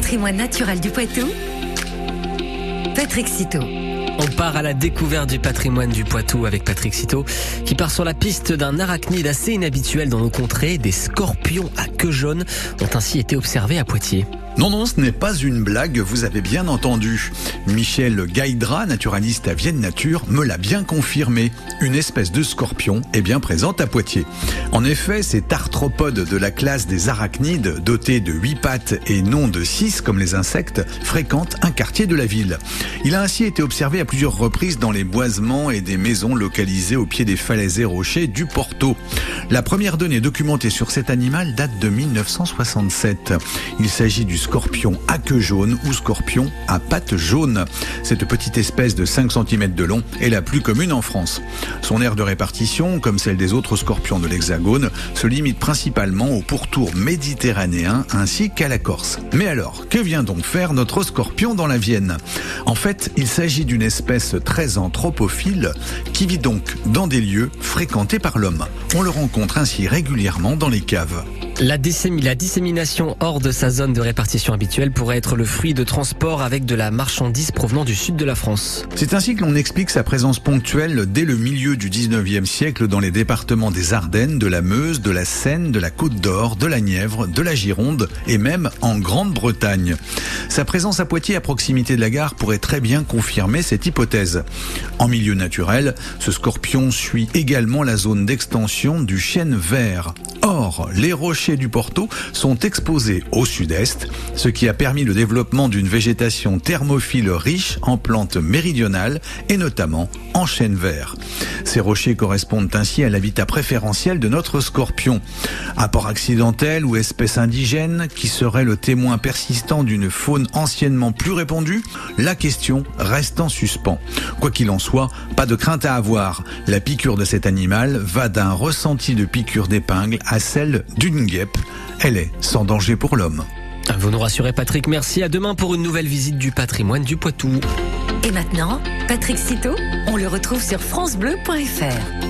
patrimoine naturel du Poitou, Patrick Citeau. On part à la découverte du patrimoine du Poitou avec Patrick Citeau, qui part sur la piste d'un arachnide assez inhabituel dans nos contrées. Des scorpions à queue jaune ont ainsi été observés à Poitiers. Non, non, ce n'est pas une blague, vous avez bien entendu. Michel Gaïdra, naturaliste à Vienne Nature, me l'a bien confirmé. Une espèce de scorpion est bien présente à Poitiers. En effet, cet arthropode de la classe des arachnides, doté de 8 pattes et non de 6 comme les insectes, fréquente un quartier de la ville. Il a ainsi été observé à plusieurs reprises dans les boisements et des maisons localisées au pied des falaises et rochers du Porto. La première donnée documentée sur cet animal date de 1967. Il s'agit du scorpion à queue jaune ou scorpion à pattes jaunes. Cette petite espèce de 5 cm de long est la plus commune en France. Son aire de répartition, comme celle des autres scorpions de l'Hexagone, se limite principalement au pourtour méditerranéen ainsi qu'à la Corse. Mais alors, que vient donc faire notre scorpion dans la Vienne? En fait, il s'agit d'une espèce très anthropophile qui vit donc dans des lieux fréquentés par l'homme. On le rencontre ainsi régulièrement dans les caves. La, dissémination hors de sa zone de répartition habituelle pourrait être le fruit de transport avec de la marchandise provenant du sud de la France. C'est ainsi que l'on explique sa présence ponctuelle dès le milieu du 19e siècle dans les départements des Ardennes, de la Meuse, de la Seine, de la Côte d'Or, de la Nièvre, de la Gironde et même en Grande-Bretagne. Sa présence à Poitiers à proximité de la gare pourrait très bien confirmer cette hypothèse. En milieu naturel, ce scorpion suit également la zone d'extension du chêne vert. Or, les rochers du Porto sont exposés au sud-est, ce qui a permis le développement d'une végétation thermophile riche en plantes méridionales et notamment en chêne vert. Ces rochers correspondent ainsi à l'habitat préférentiel de notre scorpion. Apport accidentel ou espèce indigène qui serait le témoin persistant d'une faune anciennement plus répandue La question reste en suspens. Quoi qu'il en soit, pas de crainte à avoir. La piqûre de cet animal va d'un ressenti de piqûre d'épingle à celle d'une guêpe. Elle est sans danger pour l'homme. Vous nous rassurez Patrick, merci. À demain pour une nouvelle visite du patrimoine du Poitou. Et maintenant, Patrick Citeau, on le retrouve sur francebleu.fr.